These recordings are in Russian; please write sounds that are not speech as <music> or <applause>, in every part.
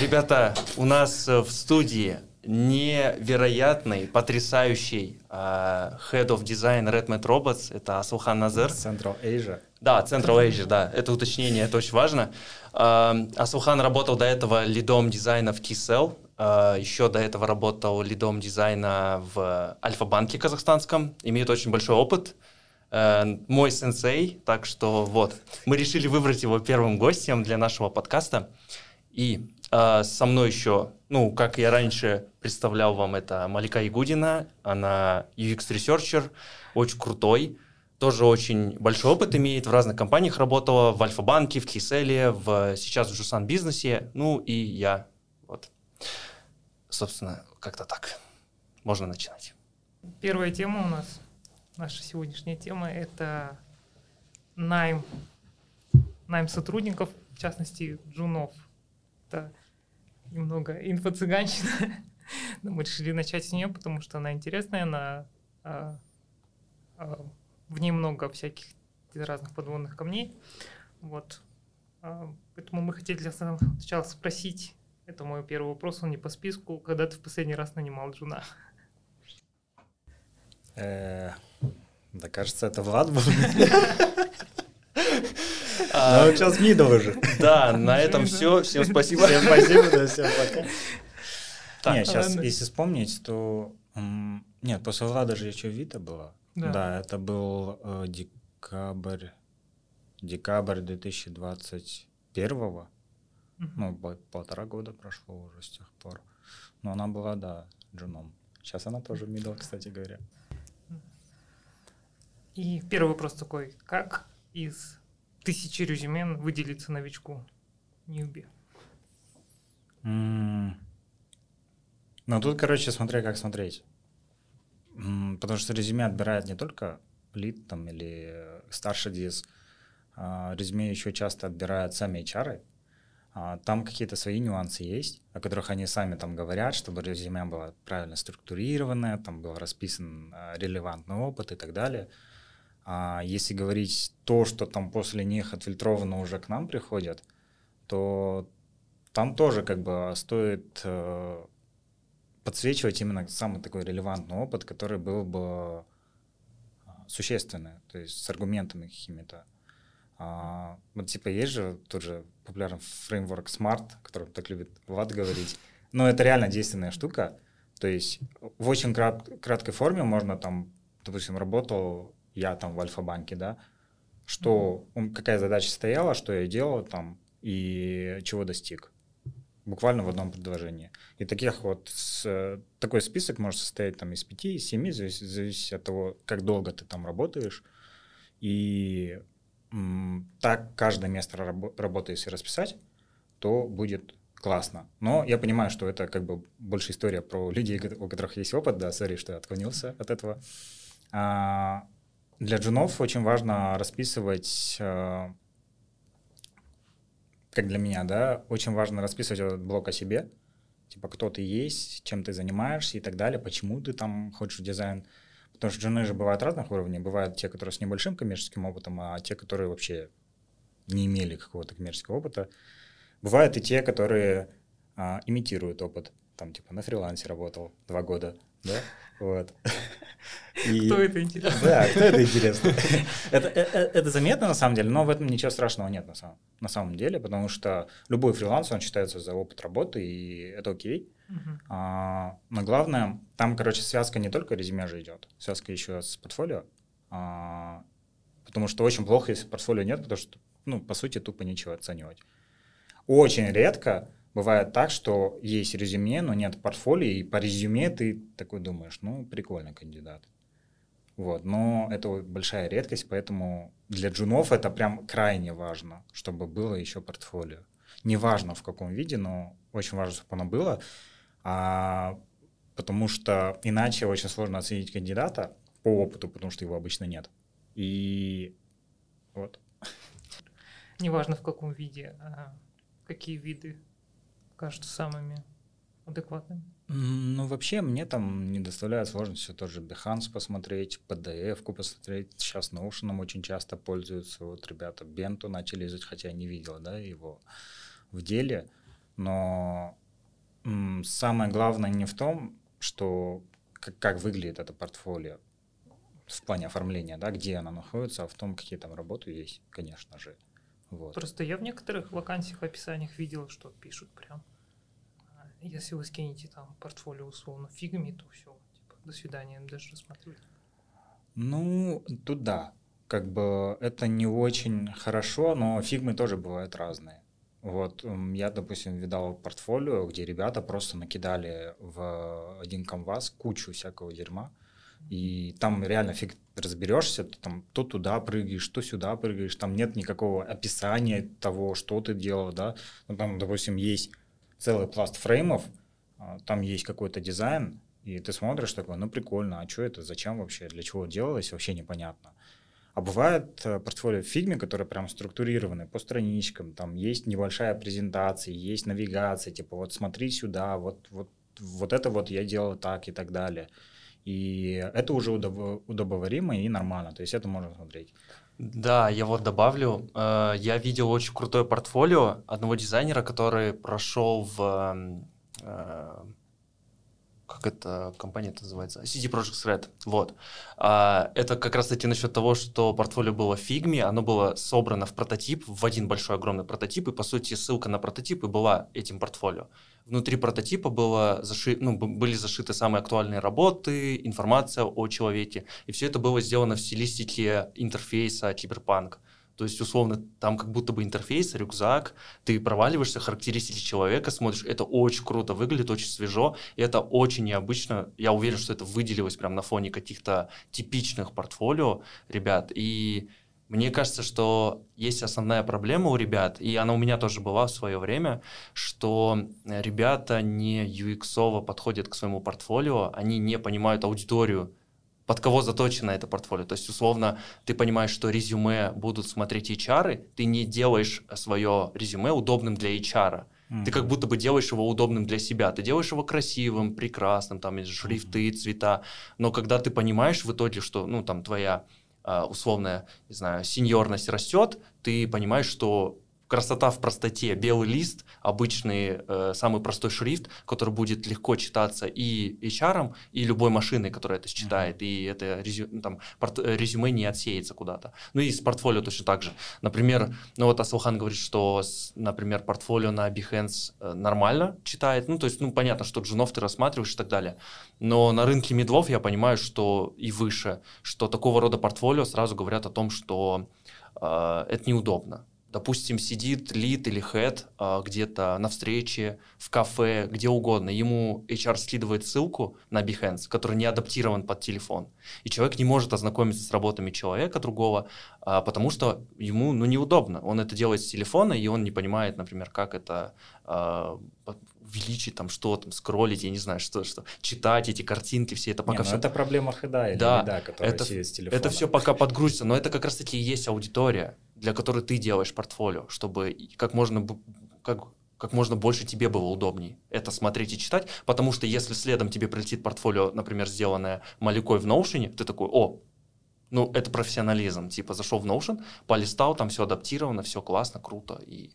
Ребята, у нас э, в студии невероятный, потрясающий uh, Head of Design Redmond Robots, это Асухан Назер. Central Asia. Да, Central Asia, да, это уточнение, это очень важно. Uh, Асухан работал до этого лидом дизайна в T-Cell, uh, еще до этого работал лидом дизайна в Альфа-банке казахстанском, имеет очень большой опыт, мой сенсей, так что вот, мы решили выбрать его первым гостем для нашего подкаста. И э, со мной еще, ну, как я раньше представлял вам, это Малика Ягудина, она UX-researcher, очень крутой, тоже очень большой опыт имеет, в разных компаниях работала, в Альфа-банке, в Kcell, в, сейчас в Jusan бизнесе, ну и я, вот. Собственно, как-то так. Можно начинать. Первая тема у нас, наша сегодняшняя тема, это найм, найм сотрудников, в частности, джунов – это немного инфо-цыганщина. <laughs> Но мы решили начать с нее, потому что она интересная, она, а, а, в ней много всяких разных подводных камней. Вот. А, поэтому мы хотели сначала спросить, это мой первый вопрос, он не по списку, когда ты в последний раз нанимал джуна? Э, да, кажется, это Влад был. <laughs> <laughs> А, ну, сейчас middle уже. Да, на этом все. Всем спасибо. Всем спасибо, да, всем пока. Нет, сейчас, если вспомнить, то... Нет, после Влада же еще Вита была. Да, это был э, декабрь, декабрь 2021 Ну, полтора года прошло уже с тех пор. Но она была, да, джуном. Сейчас она тоже middle, кстати говоря. И первый вопрос такой. Как из тысячи резюме выделиться новичку ньюби? Mm. Ну, тут, короче, смотря как смотреть. Потому что резюме отбирает не только лид там или старший диз, а резюме еще часто отбирают сами HR. А там какие-то свои нюансы есть, о которых они сами там говорят, чтобы резюме было правильно структурированное, там был расписан а, релевантный опыт и так далее. А если говорить то, что там после них отфильтровано уже к нам приходят, то там тоже как бы стоит э, подсвечивать именно самый такой релевантный опыт, который был бы а, существенный, то есть с аргументами какими-то. А, вот типа есть же тот же популярный фреймворк Smart, о котором так любит Влад говорить. Но это реально действенная штука. То есть в очень крат, краткой форме можно там, допустим, работал я там в Альфа-банке, да, что какая задача стояла, что я делал там и чего достиг. Буквально в одном предложении. И таких вот с, такой список может состоять там из пяти, из семи, зависит, зависит от того, как долго ты там работаешь. И м, так каждое место раб- работы, если расписать, то будет классно. Но я понимаю, что это как бы больше история про людей, у которых есть опыт, да, сори, что я отклонился от этого. А, для джунов очень важно расписывать, э, как для меня, да, очень важно расписывать этот блок о себе, типа кто ты есть, чем ты занимаешься и так далее, почему ты там хочешь дизайн. Потому что джуны же бывают разных уровней. Бывают те, которые с небольшим коммерческим опытом, а те, которые вообще не имели какого-то коммерческого опыта. Бывают и те, которые а, имитируют опыт. Там типа на фрилансе работал два года, да? Вот. И... Кто это интересно? Да, кто это интересно? <laughs> это, это, э, это заметно на самом деле, но в этом ничего страшного нет на самом, на самом деле, потому что любой фриланс, он считается за опыт работы, и это окей. Uh-huh. А, но главное, там, короче, связка не только резюме же идет, связка еще с портфолио, а, потому что очень плохо, если портфолио нет, потому что, ну, по сути, тупо нечего оценивать. Очень редко Бывает так, что есть резюме, но нет портфолио, и по резюме ты такой думаешь, ну, прикольный кандидат. Вот, но это большая редкость, поэтому для джунов это прям крайне важно, чтобы было еще портфолио. Неважно в каком виде, но очень важно, чтобы оно было, а, потому что иначе очень сложно оценить кандидата по опыту, потому что его обычно нет. И вот. Неважно в каком виде, а какие виды кажутся самыми адекватными? Ну, вообще, мне там не доставляет сложности тоже Behance посмотреть, PDF-ку посмотреть. Сейчас Notion очень часто пользуются. Вот ребята Бенту начали изучать, хотя я не видел да, его в деле. но м, самое главное не в том, что как, как выглядит это портфолио в плане оформления, да, где оно находится, а в том, какие там работы есть, конечно же. Вот. Просто я в некоторых вакансиях, описаниях видел, что пишут прям, если вы скинете там портфолио условно фигами, то все, типа, до свидания, даже рассматривать. Ну, тут да. Как бы это не очень хорошо, но фигмы тоже бывают разные. Вот я, допустим, видал портфолио, где ребята просто накидали в один канвас кучу всякого дерьма, и там реально фиг разберешься, ты там то туда прыгаешь, то сюда прыгаешь, там нет никакого описания того, что ты делал, да. Ну, там, допустим, есть целый пласт фреймов, а, там есть какой-то дизайн, и ты смотришь такой, ну прикольно, а что это, зачем вообще, для чего делалось, вообще непонятно. А бывает э, портфолио в фигме, которые прям структурированы по страничкам, там есть небольшая презентация, есть навигация, типа вот смотри сюда, вот, вот, вот это вот я делал так и так далее. И это уже удоб- удобоваримо и нормально, то есть это можно смотреть. Да, я вот добавлю, э, я видел очень крутое портфолио одного дизайнера, который прошел в э, как эта компания это называется, CD Projekt Red, вот. А, это как раз-таки насчет того, что портфолио было в фигме, оно было собрано в прототип, в один большой огромный прототип, и по сути ссылка на прототип и была этим портфолио. Внутри прототипа было заши... ну, были зашиты самые актуальные работы, информация о человеке, и все это было сделано в стилистике интерфейса Cyberpunk. То есть, условно, там как будто бы интерфейс, рюкзак, ты проваливаешься, характеристики человека смотришь, это очень круто выглядит, очень свежо, и это очень необычно. Я уверен, что это выделилось прям на фоне каких-то типичных портфолио ребят. И мне кажется, что есть основная проблема у ребят, и она у меня тоже была в свое время, что ребята не UX подходят к своему портфолио, они не понимают аудиторию под кого заточено это портфолио. То есть, условно, ты понимаешь, что резюме будут смотреть HR, ты не делаешь свое резюме удобным для HR. Mm-hmm. Ты как будто бы делаешь его удобным для себя. Ты делаешь его красивым, прекрасным, там шрифты, mm-hmm. цвета. Но когда ты понимаешь в итоге, что ну, там твоя а, условная, не знаю, сеньорность растет, ты понимаешь, что красота в простоте. Белый лист, обычный, э, самый простой шрифт, который будет легко читаться и HR, и любой машиной, которая это считает, mm-hmm. и это резю, ну, там, порт, э, резюме не отсеется куда-то. Ну и с портфолио точно так же. Например, ну вот Асылхан говорит, что, например, портфолио на Behance э, нормально читает, ну то есть, ну понятно, что джунов ты рассматриваешь и так далее, но на рынке медлов я понимаю, что и выше, что такого рода портфолио сразу говорят о том, что э, это неудобно допустим, сидит лид или хед а, где-то на встрече, в кафе, где угодно, ему HR скидывает ссылку на Behance, который не адаптирован под телефон, и человек не может ознакомиться с работами человека другого, а, потому что ему ну, неудобно. Он это делает с телефона, и он не понимает, например, как это а, увеличить там что там скроллить, я не знаю, что, что читать эти картинки, все это пока не, ну все. Это проблема хеда или да, который это, телефона. Это все пока подгрузится, но это как раз таки и есть аудитория, для которой ты делаешь портфолио, чтобы как можно как как можно больше тебе было удобней это смотреть и читать, потому что если следом тебе прилетит портфолио, например, сделанное Малякой в Notion, ты такой, о, ну, это профессионализм. Типа, зашел в Notion, полистал, там все адаптировано, все классно, круто. И...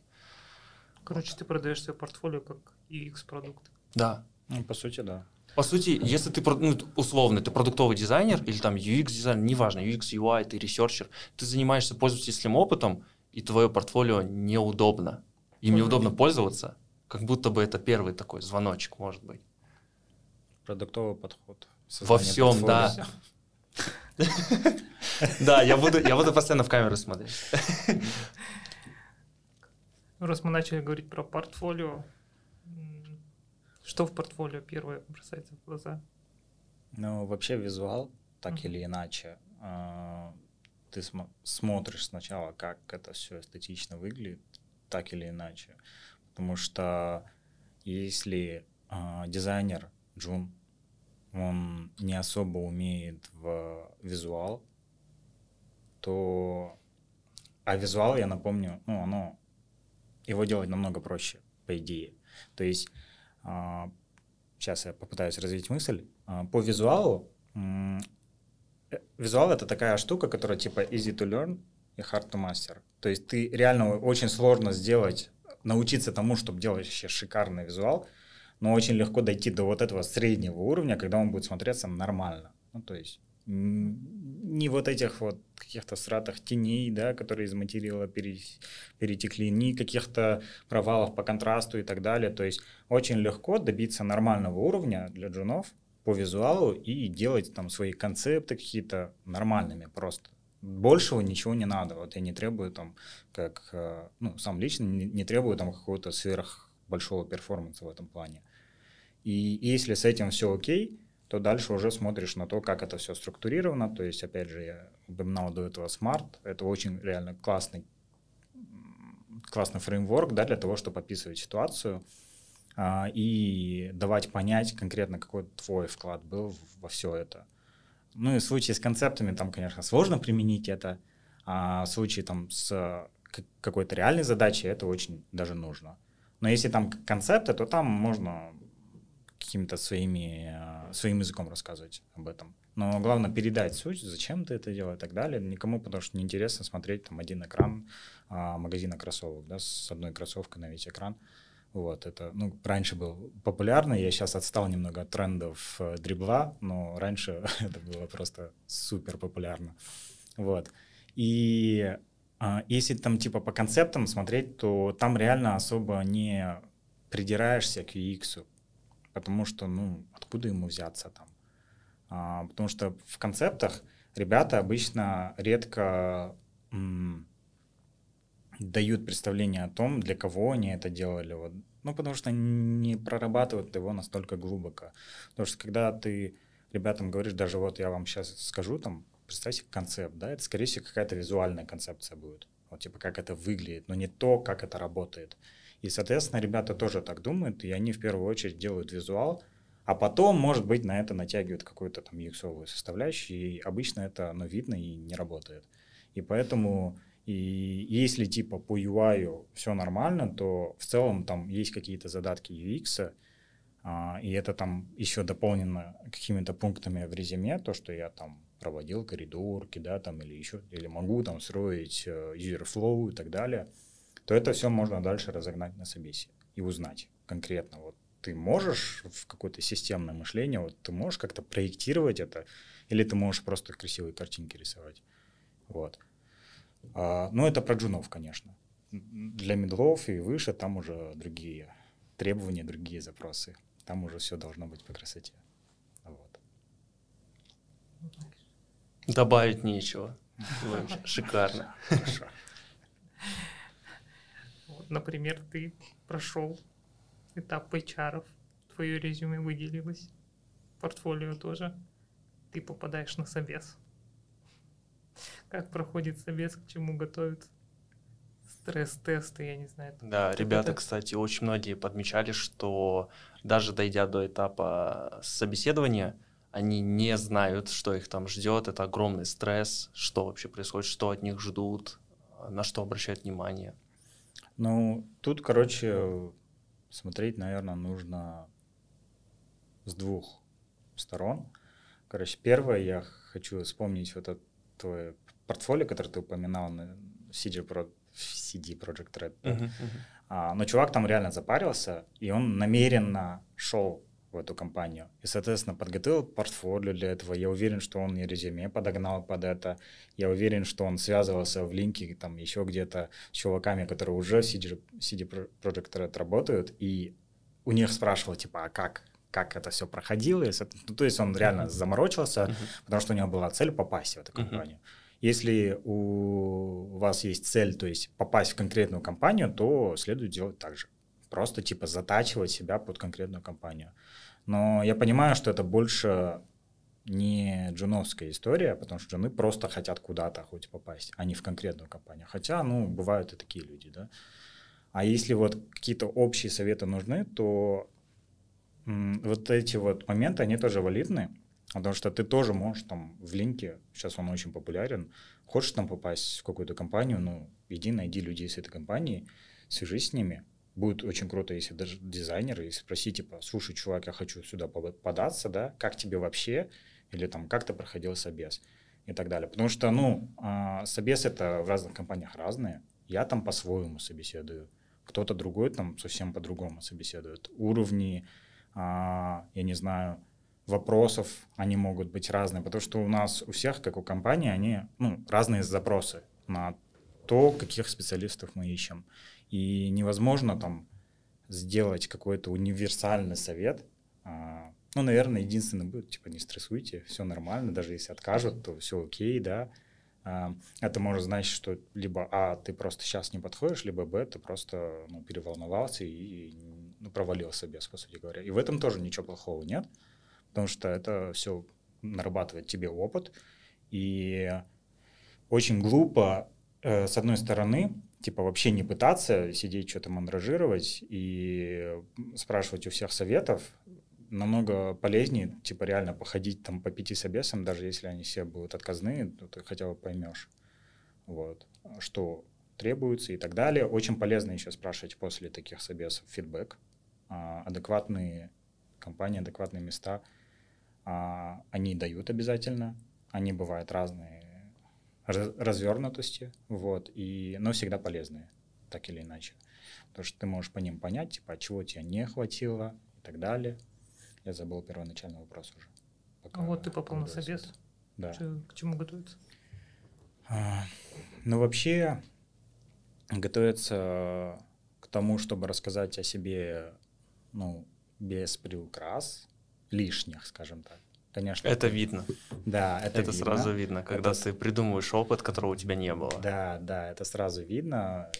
Короче, ты продаешь свое портфолио как UX-продукт. Да. Ну, по сути, да. По сути, если ты, ну, условно, ты продуктовый дизайнер или там UX-дизайнер, неважно, UX, UI, ты researcher, ты занимаешься пользовательским опытом, и твое портфолио неудобно. Им неудобно пользоваться, как будто бы это первый такой звоночек, может быть. Продуктовый подход. Во всем, да. <laughs> Да, я буду, я буду постоянно в камеру смотреть. Раз мы начали говорить про портфолио, что в портфолио первое бросается в глаза? Ну, вообще визуал, так mm-hmm. или иначе. Э, ты см- смотришь сначала, как это все эстетично выглядит, так или иначе. Потому что если э, дизайнер Джун, он не особо умеет в визуал, то... А визуал, я напомню, ну, оно... Его делать намного проще, по идее. То есть сейчас а, я попытаюсь развить мысль. А, по визуалу, э, визуал это такая штука, которая типа easy to learn и hard to master. То есть ты реально очень сложно сделать научиться тому, чтобы делать вообще шикарный визуал, но очень легко дойти до вот этого среднего уровня, когда он будет смотреться нормально. Ну, то есть не вот этих вот каких-то стратах теней, да, которые из материала перетекли, ни каких-то провалов по контрасту и так далее. То есть очень легко добиться нормального уровня для джунов по визуалу и делать там свои концепты какие-то нормальными просто. Большего ничего не надо. Вот я не требую там, как, э, ну, сам лично не, требую там какого-то сверх большого перформанса в этом плане. И если с этим все окей, то дальше уже смотришь на то, как это все структурировано. То есть, опять же, я упоминал до этого Smart. Это очень реально классный, классный фреймворк да, для того, чтобы описывать ситуацию а, и давать понять конкретно, какой твой вклад был во все это. Ну и в случае с концептами там, конечно, сложно применить это, а в случае там с какой-то реальной задачей это очень даже нужно. Но если там концепты, то там можно какими-то своими, э, своим языком рассказывать об этом. Но главное передать суть, зачем ты это делаешь и так далее. Никому, потому что неинтересно смотреть там один экран а, магазина кроссовок, да, с одной кроссовкой на весь экран. Вот, это, ну, раньше был популярно, я сейчас отстал немного от трендов э, дрибла, но раньше <laughs> это было просто супер популярно. Вот. И а, если там типа по концептам смотреть, то там реально особо не придираешься к UX, потому что, ну, откуда ему взяться там? А, потому что в концептах ребята обычно редко м, дают представление о том, для кого они это делали. Вот. Ну, потому что не прорабатывают его настолько глубоко. Потому что когда ты ребятам говоришь, даже вот я вам сейчас скажу, там, представьте концепт, да, это, скорее всего, какая-то визуальная концепция будет. Вот, типа, как это выглядит, но не то, как это работает. И, соответственно, ребята тоже так думают, и они в первую очередь делают визуал, а потом, может быть, на это натягивают какую-то там ux составляющую, и обычно это ну, видно и не работает. И поэтому, и если типа по UI все нормально, то в целом там есть какие-то задатки UX, а, и это там еще дополнено какими-то пунктами в резюме, то, что я там проводил коридорки, да, там, или еще, или могу там строить э, user flow и так далее – то это все можно дальше разогнать на собесе и узнать конкретно. Вот ты можешь в какое-то системное мышление, вот ты можешь как-то проектировать это, или ты можешь просто красивые картинки рисовать. Вот. А, ну, это про джунов, конечно. Для медлов и выше там уже другие требования, другие запросы. Там уже все должно быть по красоте. Вот. Добавить нечего. Шикарно. Хорошо например, ты прошел этап HR, твое резюме выделилось, портфолио тоже, ты попадаешь на собес. Как проходит собес, к чему готовят? Стресс-тесты, я не знаю. Да, ребята, это... кстати, очень многие подмечали, что даже дойдя до этапа собеседования, они не знают, что их там ждет. Это огромный стресс, что вообще происходит, что от них ждут, на что обращают внимание. Ну, тут, короче, смотреть, наверное, нужно с двух сторон. Короче, первое, я хочу вспомнить вот это твое портфолио, которое ты упоминал на CD, Pro, CD Project Red. Uh-huh, uh-huh. А, но чувак там реально запарился, и он намеренно шел в эту компанию. И, соответственно, подготовил портфолио для этого. Я уверен, что он и резюме подогнал под это. Я уверен, что он связывался в линке там еще где-то с чуваками, которые уже в CD, CD Project Red работают, и у них спрашивал, типа, а как? как это все проходило. Ну, то есть он реально заморочился, uh-huh. потому что у него была цель попасть в эту компанию. Uh-huh. Если у вас есть цель, то есть попасть в конкретную компанию, то следует делать так же. Просто типа затачивать себя под конкретную компанию. Но я понимаю, что это больше не джуновская история, потому что джуны просто хотят куда-то хоть попасть, а не в конкретную компанию. Хотя, ну, бывают и такие люди, да. А если вот какие-то общие советы нужны, то вот эти вот моменты, они тоже валидны, потому что ты тоже можешь там в линке, сейчас он очень популярен, хочешь там попасть в какую-то компанию, ну, иди найди людей с этой компании, свяжись с ними, будет очень круто, если даже дизайнеры, и спросить, типа, слушай, чувак, я хочу сюда податься, да, как тебе вообще, или там, как ты проходил собес, и так далее. Потому что, ну, а, собес это в разных компаниях разные, я там по-своему собеседую, кто-то другой там совсем по-другому собеседует. Уровни, а, я не знаю, вопросов, они могут быть разные, потому что у нас у всех, как у компании, они ну, разные запросы на то, каких специалистов мы ищем. И невозможно там сделать какой-то универсальный совет. А, ну, наверное, единственное будет, типа, не стрессуйте, все нормально, даже если откажут, то все окей, да. А, это может значить, что либо А, ты просто сейчас не подходишь, либо Б, ты просто ну, переволновался и ну, провалился без, по сути говоря. И в этом тоже ничего плохого нет, потому что это все нарабатывает тебе опыт. И очень глупо, э, с одной стороны, типа вообще не пытаться сидеть что-то мандражировать и спрашивать у всех советов, намного полезнее, типа, реально походить там по пяти собесам, даже если они все будут отказные, то ты хотя бы поймешь, вот, что требуется и так далее. Очень полезно еще спрашивать после таких собесов фидбэк, а, адекватные компании, адекватные места, а, они дают обязательно, они бывают разные развернутости, вот, и, но всегда полезные, так или иначе. Потому что ты можешь по ним понять, типа, от чего тебе не хватило и так далее. Я забыл первоначальный вопрос уже. Пока вот ты попал на собес. Да. Че, к чему готовиться? А, ну, вообще, готовиться к тому, чтобы рассказать о себе, ну, без приукрас, лишних, скажем так. Конечно. Это видно. Да, это, это видно. сразу видно, когда это... ты придумываешь опыт, которого у тебя не было. Да, да, это сразу видно.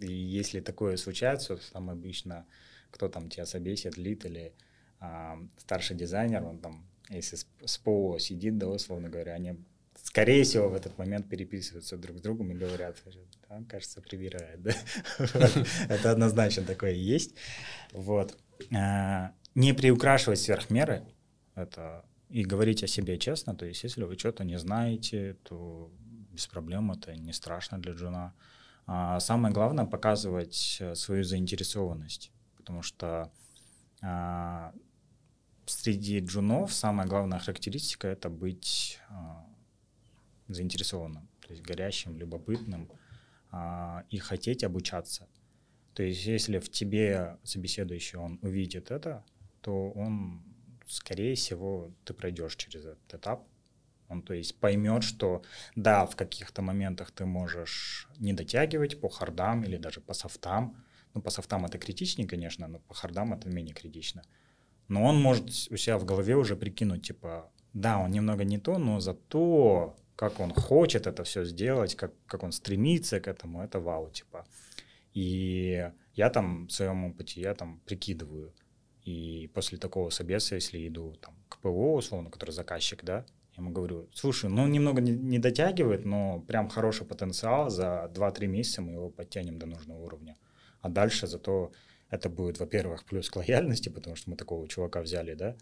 И если такое случается, там обычно кто там тебя собесит, лид или а, старший дизайнер, он там, если с, с ПО сидит, да, условно говоря, они, скорее всего, в этот момент переписываются друг с другом и говорят, да, кажется, привирает, <laughs> да? Это однозначно такое есть. Вот. А, не приукрашивать сверх меры, это и говорить о себе честно, то есть если вы что-то не знаете, то без проблем, это не страшно для джуна. А самое главное показывать свою заинтересованность, потому что а, среди джунов самая главная характеристика — это быть а, заинтересованным, то есть горящим, любопытным а, и хотеть обучаться. То есть если в тебе собеседующий, он увидит это, то он, скорее всего, ты пройдешь через этот этап, он, то есть, поймет, что да, в каких-то моментах ты можешь не дотягивать по хардам или даже по софтам. Ну, по софтам это критичнее, конечно, но по хардам это менее критично но он может у себя в голове уже прикинуть, типа, да, он немного не то, но зато как он хочет это все сделать, как, как он стремится к этому, это вау, типа. И я там в своем опыте, я там прикидываю. И после такого собеса, если иду там, к ПО, условно, который заказчик, да, я ему говорю, слушай, ну немного не, не дотягивает, но прям хороший потенциал, за 2-3 месяца мы его подтянем до нужного уровня. А дальше зато это будет, во-первых, плюс к лояльности, потому что мы такого чувака взяли, да.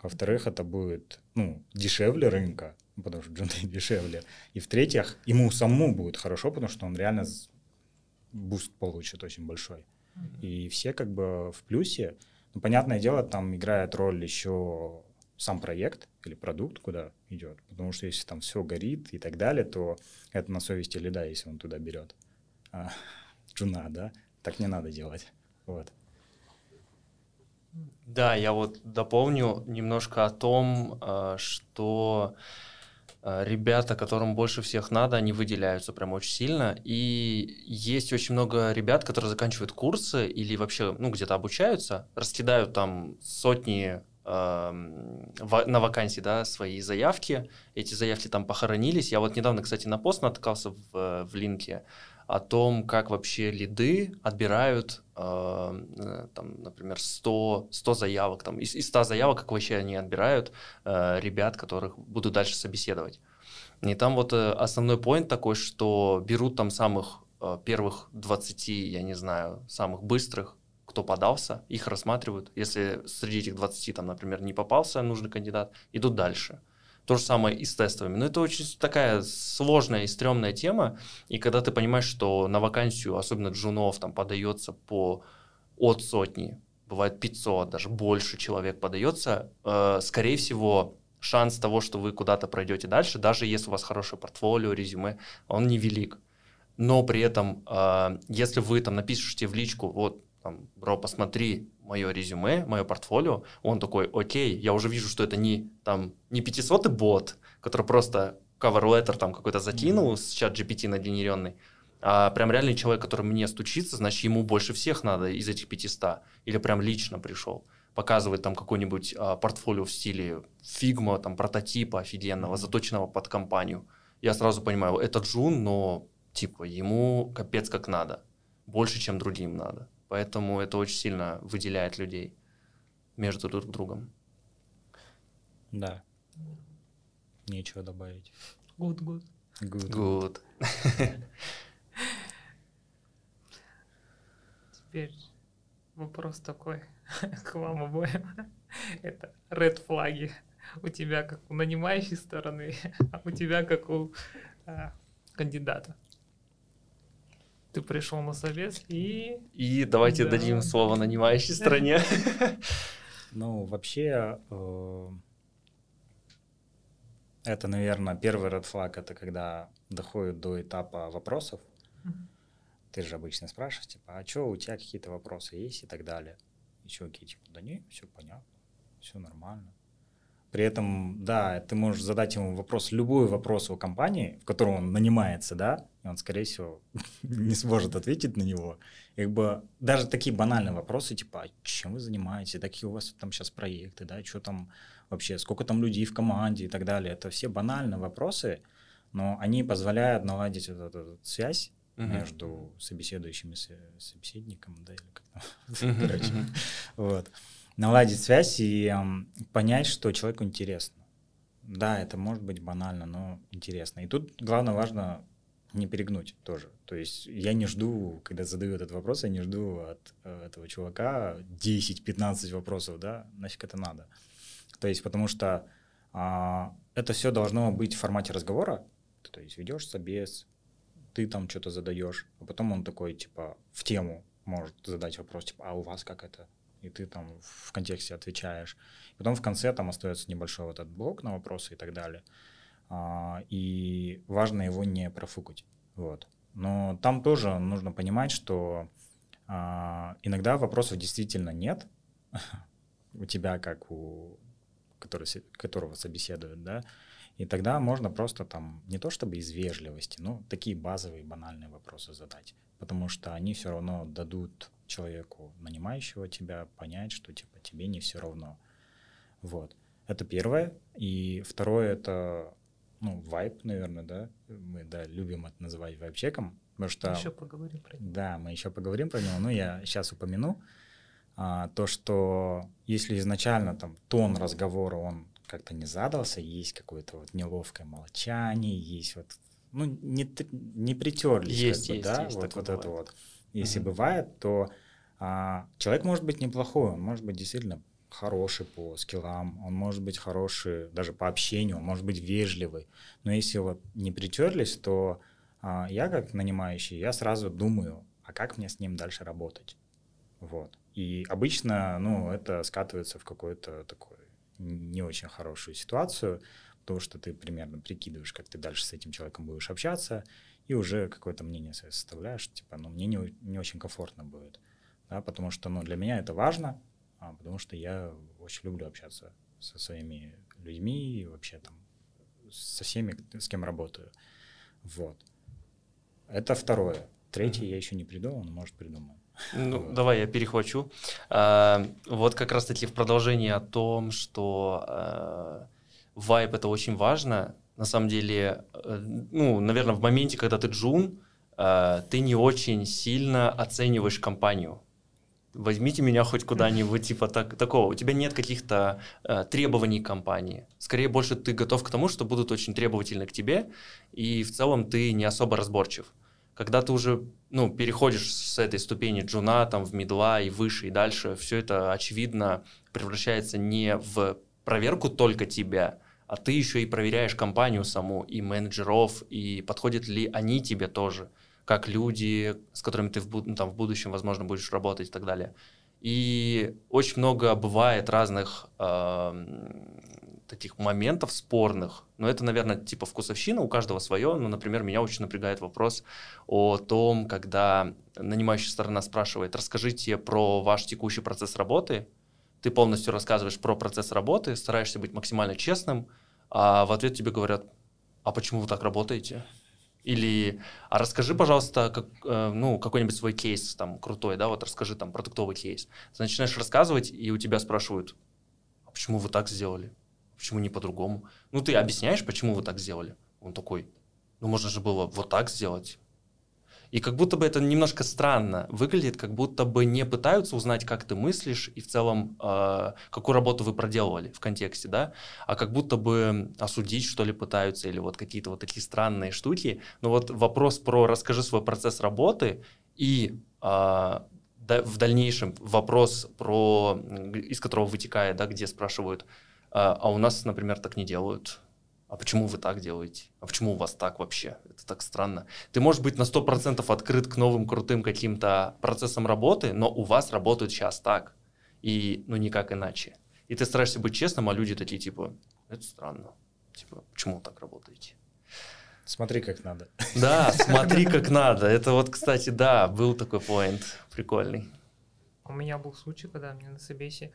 Во-вторых, это будет, ну, дешевле рынка, потому что джунты <laughs> дешевле. И в-третьих, ему самому будет хорошо, потому что он реально boost получит очень большой. Mm-hmm. И все как бы в плюсе. Ну, понятное дело, там играет роль еще сам проект или продукт, куда идет. Потому что если там все горит и так далее, то это на совести лида, если он туда берет. А, джуна, да? Так не надо делать. Вот. Да, я вот дополню немножко о том, э, что ребята, которым больше всех надо, они выделяются прям очень сильно. И есть очень много ребят, которые заканчивают курсы или вообще ну, где-то обучаются, раскидают там сотни эм, на вакансии, да, свои заявки. Эти заявки там похоронились. Я вот недавно, кстати, на пост наткался в, в линке о том, как вообще лиды отбирают, э, там, например, 100, 100 заявок, там, из, из 100 заявок, как вообще они отбирают э, ребят, которых будут дальше собеседовать. И там вот э, основной поинт такой, что берут там самых э, первых 20, я не знаю, самых быстрых, кто подался, их рассматривают. Если среди этих 20, там, например, не попался нужный кандидат, идут дальше. То же самое и с тестовыми. Но это очень такая сложная и стрёмная тема. И когда ты понимаешь, что на вакансию, особенно джунов, там подается по от сотни, бывает 500, даже больше человек подается, э, скорее всего, шанс того, что вы куда-то пройдете дальше, даже если у вас хорошее портфолио, резюме, он невелик. но при этом, э, если вы там напишите в личку, вот, там, бро, посмотри мое резюме, мое портфолио, он такой, окей, я уже вижу, что это не, там, не 500 бот, который просто cover letter там какой-то закинул mm-hmm. с чат GPT нагенеренный, а прям реальный человек, который мне стучится, значит, ему больше всех надо из этих 500, или прям лично пришел показывает там какой-нибудь а, портфолио в стиле Figma, там прототипа офигенного, заточенного под компанию. Я сразу понимаю, это джун, но типа ему капец как надо, больше, чем другим надо. Поэтому это очень сильно выделяет людей между друг другом. Да. Нечего добавить. Good, good. Good. Good. Теперь вопрос такой <laughs> к вам обоим. Это red флаги. У тебя как у нанимающей стороны, <laughs> а у тебя как у а, кандидата. Ты пришел на совет и... И давайте да. дадим слово нанимающей стороне. <laughs> Ну, вообще, э, это, наверное, первый red флаг, это когда доходит до этапа вопросов. Ты же обычно спрашиваешь, типа, а что, у тебя какие-то вопросы есть и так далее. И чуваки, типа, да не, все понятно, все нормально. При этом, да, ты можешь задать ему вопрос, любой вопрос о компании, в котором он нанимается, да, и он, скорее всего, <laughs> не сможет ответить на него. И как бы даже такие банальные вопросы, типа, а чем вы занимаетесь, какие у вас там сейчас проекты, да, что там вообще, сколько там людей в команде и так далее. Это все банальные вопросы, но они позволяют наладить вот эту, эту связь uh-huh. между собеседующими собеседником, да, или как там, <laughs> короче, вот. Наладить связь и эм, понять, что человеку интересно. Да, это может быть банально, но интересно. И тут главное важно не перегнуть тоже. То есть я не жду, когда задаю этот вопрос, я не жду от э, этого чувака 10-15 вопросов, да, нафиг это надо. То есть потому что а, это все должно быть в формате разговора, то есть ведешь собес, ты там что-то задаешь, а потом он такой, типа, в тему может задать вопрос, типа, а у вас как это? И ты там в контексте отвечаешь. Потом в конце там остается небольшой вот этот блок на вопросы и так далее. А, и важно его не профукать. Вот. Но там тоже нужно понимать, что а, иногда вопросов действительно нет <laughs> у тебя, как у который, которого собеседуют, да, и тогда можно просто там не то чтобы из вежливости, но такие базовые банальные вопросы задать, потому что они все равно дадут человеку, нанимающего тебя, понять, что типа тебе не все равно. Вот. Это первое. И второе это ну, вайп, наверное, да. Мы, да, любим это называть вайп-чеком. Потому что... Мы еще поговорим про него. Да, мы еще поговорим про него. Но я сейчас упомяну а, то, что если изначально там тон разговора, он как-то не задался, есть какое-то вот неловкое молчание, есть вот, ну, не, не притерлись, есть, как есть, бы, да, есть, вот, вот это вот. Если uh бывает, то а, человек может быть неплохой, он может быть действительно хороший по скиллам, он может быть хороший даже по общению, он может быть вежливый. Но если вот не притерлись, то а, я как нанимающий, я сразу думаю, а как мне с ним дальше работать? Вот. И обычно, ну, это скатывается в какой-то такой не очень хорошую ситуацию, потому что ты примерно прикидываешь, как ты дальше с этим человеком будешь общаться, и уже какое-то мнение свое составляешь, типа, ну, мне не, не очень комфортно будет, да, потому что, ну, для меня это важно, а, потому что я очень люблю общаться со своими людьми и вообще там со всеми, с кем работаю, вот. Это второе. Третье я еще не придумал, но, может, придумаю. Ну, давай я перехвачу. А, вот как раз-таки в продолжении о том, что а, вайп это очень важно. На самом деле, э, ну, наверное, в моменте, когда ты джун, а, ты не очень сильно оцениваешь компанию. Возьмите меня хоть куда-нибудь, типа так, такого. У тебя нет каких-то э, требований к компании. Скорее, больше ты готов к тому, что будут очень требовательны к тебе, и в целом ты не особо разборчив. Когда ты уже ну, переходишь с этой ступени джуна там, в медла и выше, и дальше, все это, очевидно, превращается не в проверку только тебя, а ты еще и проверяешь компанию саму, и менеджеров, и подходят ли они тебе тоже, как люди, с которыми ты в, ну, там, в будущем, возможно, будешь работать и так далее. И очень много бывает разных э, таких моментов спорных, но это, наверное, типа вкусовщина, у каждого свое. Ну, например, меня очень напрягает вопрос о том, когда нанимающая сторона спрашивает, расскажите про ваш текущий процесс работы, ты полностью рассказываешь про процесс работы, стараешься быть максимально честным, а в ответ тебе говорят, а почему вы так работаете? Или, а расскажи, пожалуйста, как, э, ну, какой-нибудь свой кейс там крутой, да, вот расскажи там продуктовый кейс. Ты начинаешь рассказывать, и у тебя спрашивают, а почему вы так сделали? Почему не по-другому? Ну, ты объясняешь, почему вы так сделали? Он такой, ну, можно же было вот так сделать. И как будто бы это немножко странно выглядит, как будто бы не пытаются узнать, как ты мыслишь и в целом, э, какую работу вы проделывали в контексте, да, а как будто бы осудить, что ли, пытаются, или вот какие-то вот такие странные штуки. Но вот вопрос про «расскажи свой процесс работы» и э, в дальнейшем вопрос про, из которого вытекает, да, где спрашивают, а, а у нас, например, так не делают, а почему вы так делаете? А почему у вас так вообще? Это так странно. Ты можешь быть на 100% открыт к новым крутым каким-то процессам работы, но у вас работают сейчас так. И, ну, никак иначе. И ты стараешься быть честным, а люди такие, типа, это странно. Типа, почему вы так работаете? Смотри, как надо. Да, <laughs> смотри, как надо. Это вот, кстати, да, был такой поинт прикольный. У меня был случай, когда мне на собесе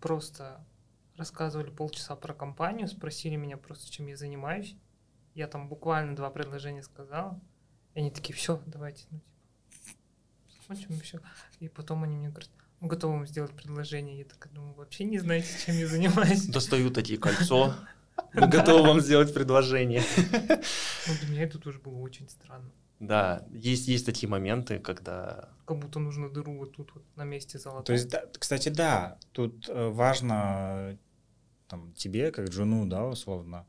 просто рассказывали полчаса про компанию, спросили меня просто, чем я занимаюсь. Я там буквально два предложения сказал. И они такие, все, давайте, ну, типа, закончим, и все. И потом они мне говорят, мы готовы вам сделать предложение. Я так думаю, вообще не знаете, чем я занимаюсь. Достаю такие кольцо. Мы готовы вам сделать предложение. Ну, для меня это тоже было очень странно. Да, есть, есть такие моменты, когда... Как будто нужно дыру вот тут вот на месте золотого. То есть, да, кстати, да, тут э, важно там, тебе, как джуну, да, условно,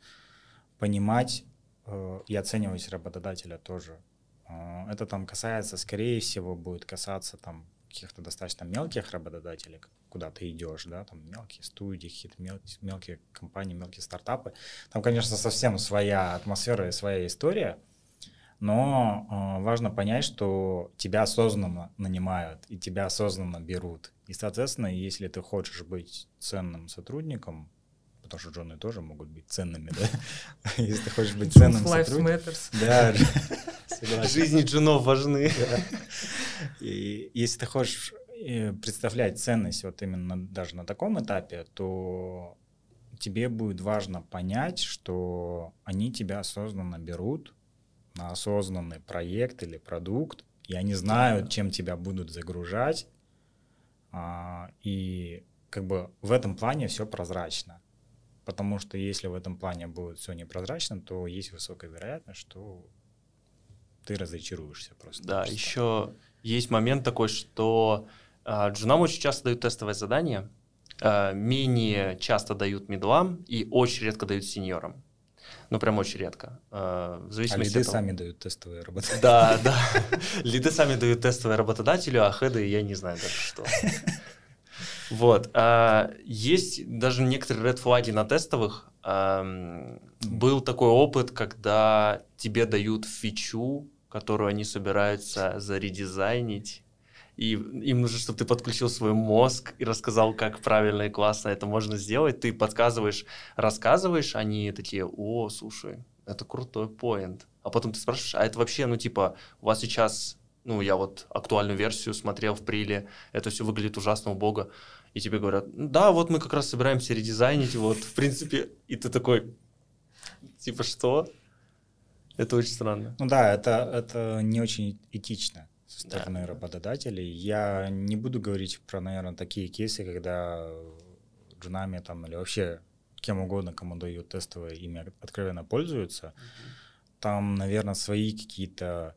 понимать э, и оценивать работодателя тоже. Э, это там касается, скорее всего, будет касаться там каких-то достаточно мелких работодателей, куда ты идешь, да, там мелкие студии, какие-то мелкие, мелкие компании, мелкие стартапы. Там, конечно, совсем своя атмосфера и своя история — но э, важно понять, что тебя осознанно нанимают и тебя осознанно берут. И, соответственно, если ты хочешь быть ценным сотрудником, потому что джоны тоже могут быть ценными, да? <laughs> Если ты хочешь быть ценным сотрудником... Да, <laughs> Жизни джунов важны. И если ты хочешь э, представлять ценность вот именно даже на таком этапе, то тебе будет важно понять, что они тебя осознанно берут, на осознанный проект или продукт, и они знают, чем тебя будут загружать, а, и как бы в этом плане все прозрачно. Потому что если в этом плане будет все непрозрачно, то есть высокая вероятность, что ты разочаруешься просто. Да, просто. еще есть момент такой, что э, джунам очень часто дают тестовое задание, э, менее часто дают медлам и очень редко дают сеньорам. Ну, прям очень редко. Э, в зависимости а <laughs> лиды сами дают тестовые работодатели. Да, да. Лиды сами дают тестовые работодателю, а хеды я не знаю даже что. Вот. А, есть даже некоторые red флаги на тестовых. Был такой опыт, когда тебе дают фичу, которую они собираются заредизайнить, и им нужно, чтобы ты подключил свой мозг и рассказал, как правильно и классно это можно сделать. Ты подсказываешь, рассказываешь, они такие, о, слушай, это крутой поинт. А потом ты спрашиваешь, а это вообще, ну, типа, у вас сейчас, ну, я вот актуальную версию смотрел в Приле, это все выглядит ужасно убого. И тебе говорят, да, вот мы как раз собираемся редизайнить, вот, в принципе, и ты такой, типа, что? Это очень странно. Ну да, это, это не очень этично со стороны да. работодателей. Я не буду говорить про, наверное, такие кейсы, когда джунами там или вообще кем угодно, кому дают тестовое имя, откровенно пользуются. Mm-hmm. Там, наверное, свои какие-то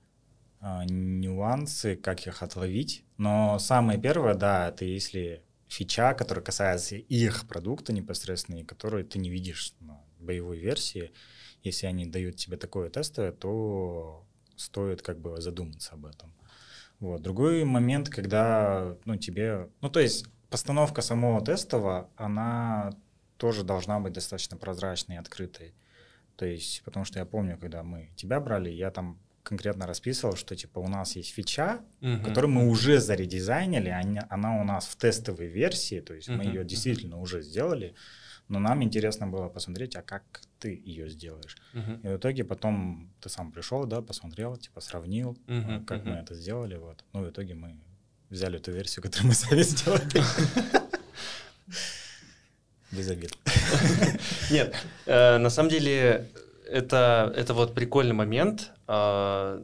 а, нюансы, как их отловить. Но самое первое, да, это если фича, которая касается их продукта непосредственно, и которую ты не видишь на боевой версии, если они дают тебе такое тестовое, то стоит как бы задуматься об этом. Вот. Другой момент, когда ну, тебе... Ну, то есть постановка самого тестового, она тоже должна быть достаточно прозрачной и открытой. То есть, потому что я помню, когда мы тебя брали, я там конкретно расписывал, что типа у нас есть фича, Мгм. которую мы уже заредизайнили, она у нас в тестовой версии, то есть мы Мгм, ее действительно уже сделали, но нам интересно было посмотреть, а как ты ее сделаешь. Мгм. И в итоге потом ты сам пришел, да, посмотрел, типа сравнил, э, как мы мгм. это сделали, вот. Ну, в итоге мы взяли ту версию, которую мы <laughs> сами сделали. Без обид. <laughs> Нет, э, на самом деле это, это вот прикольный момент э,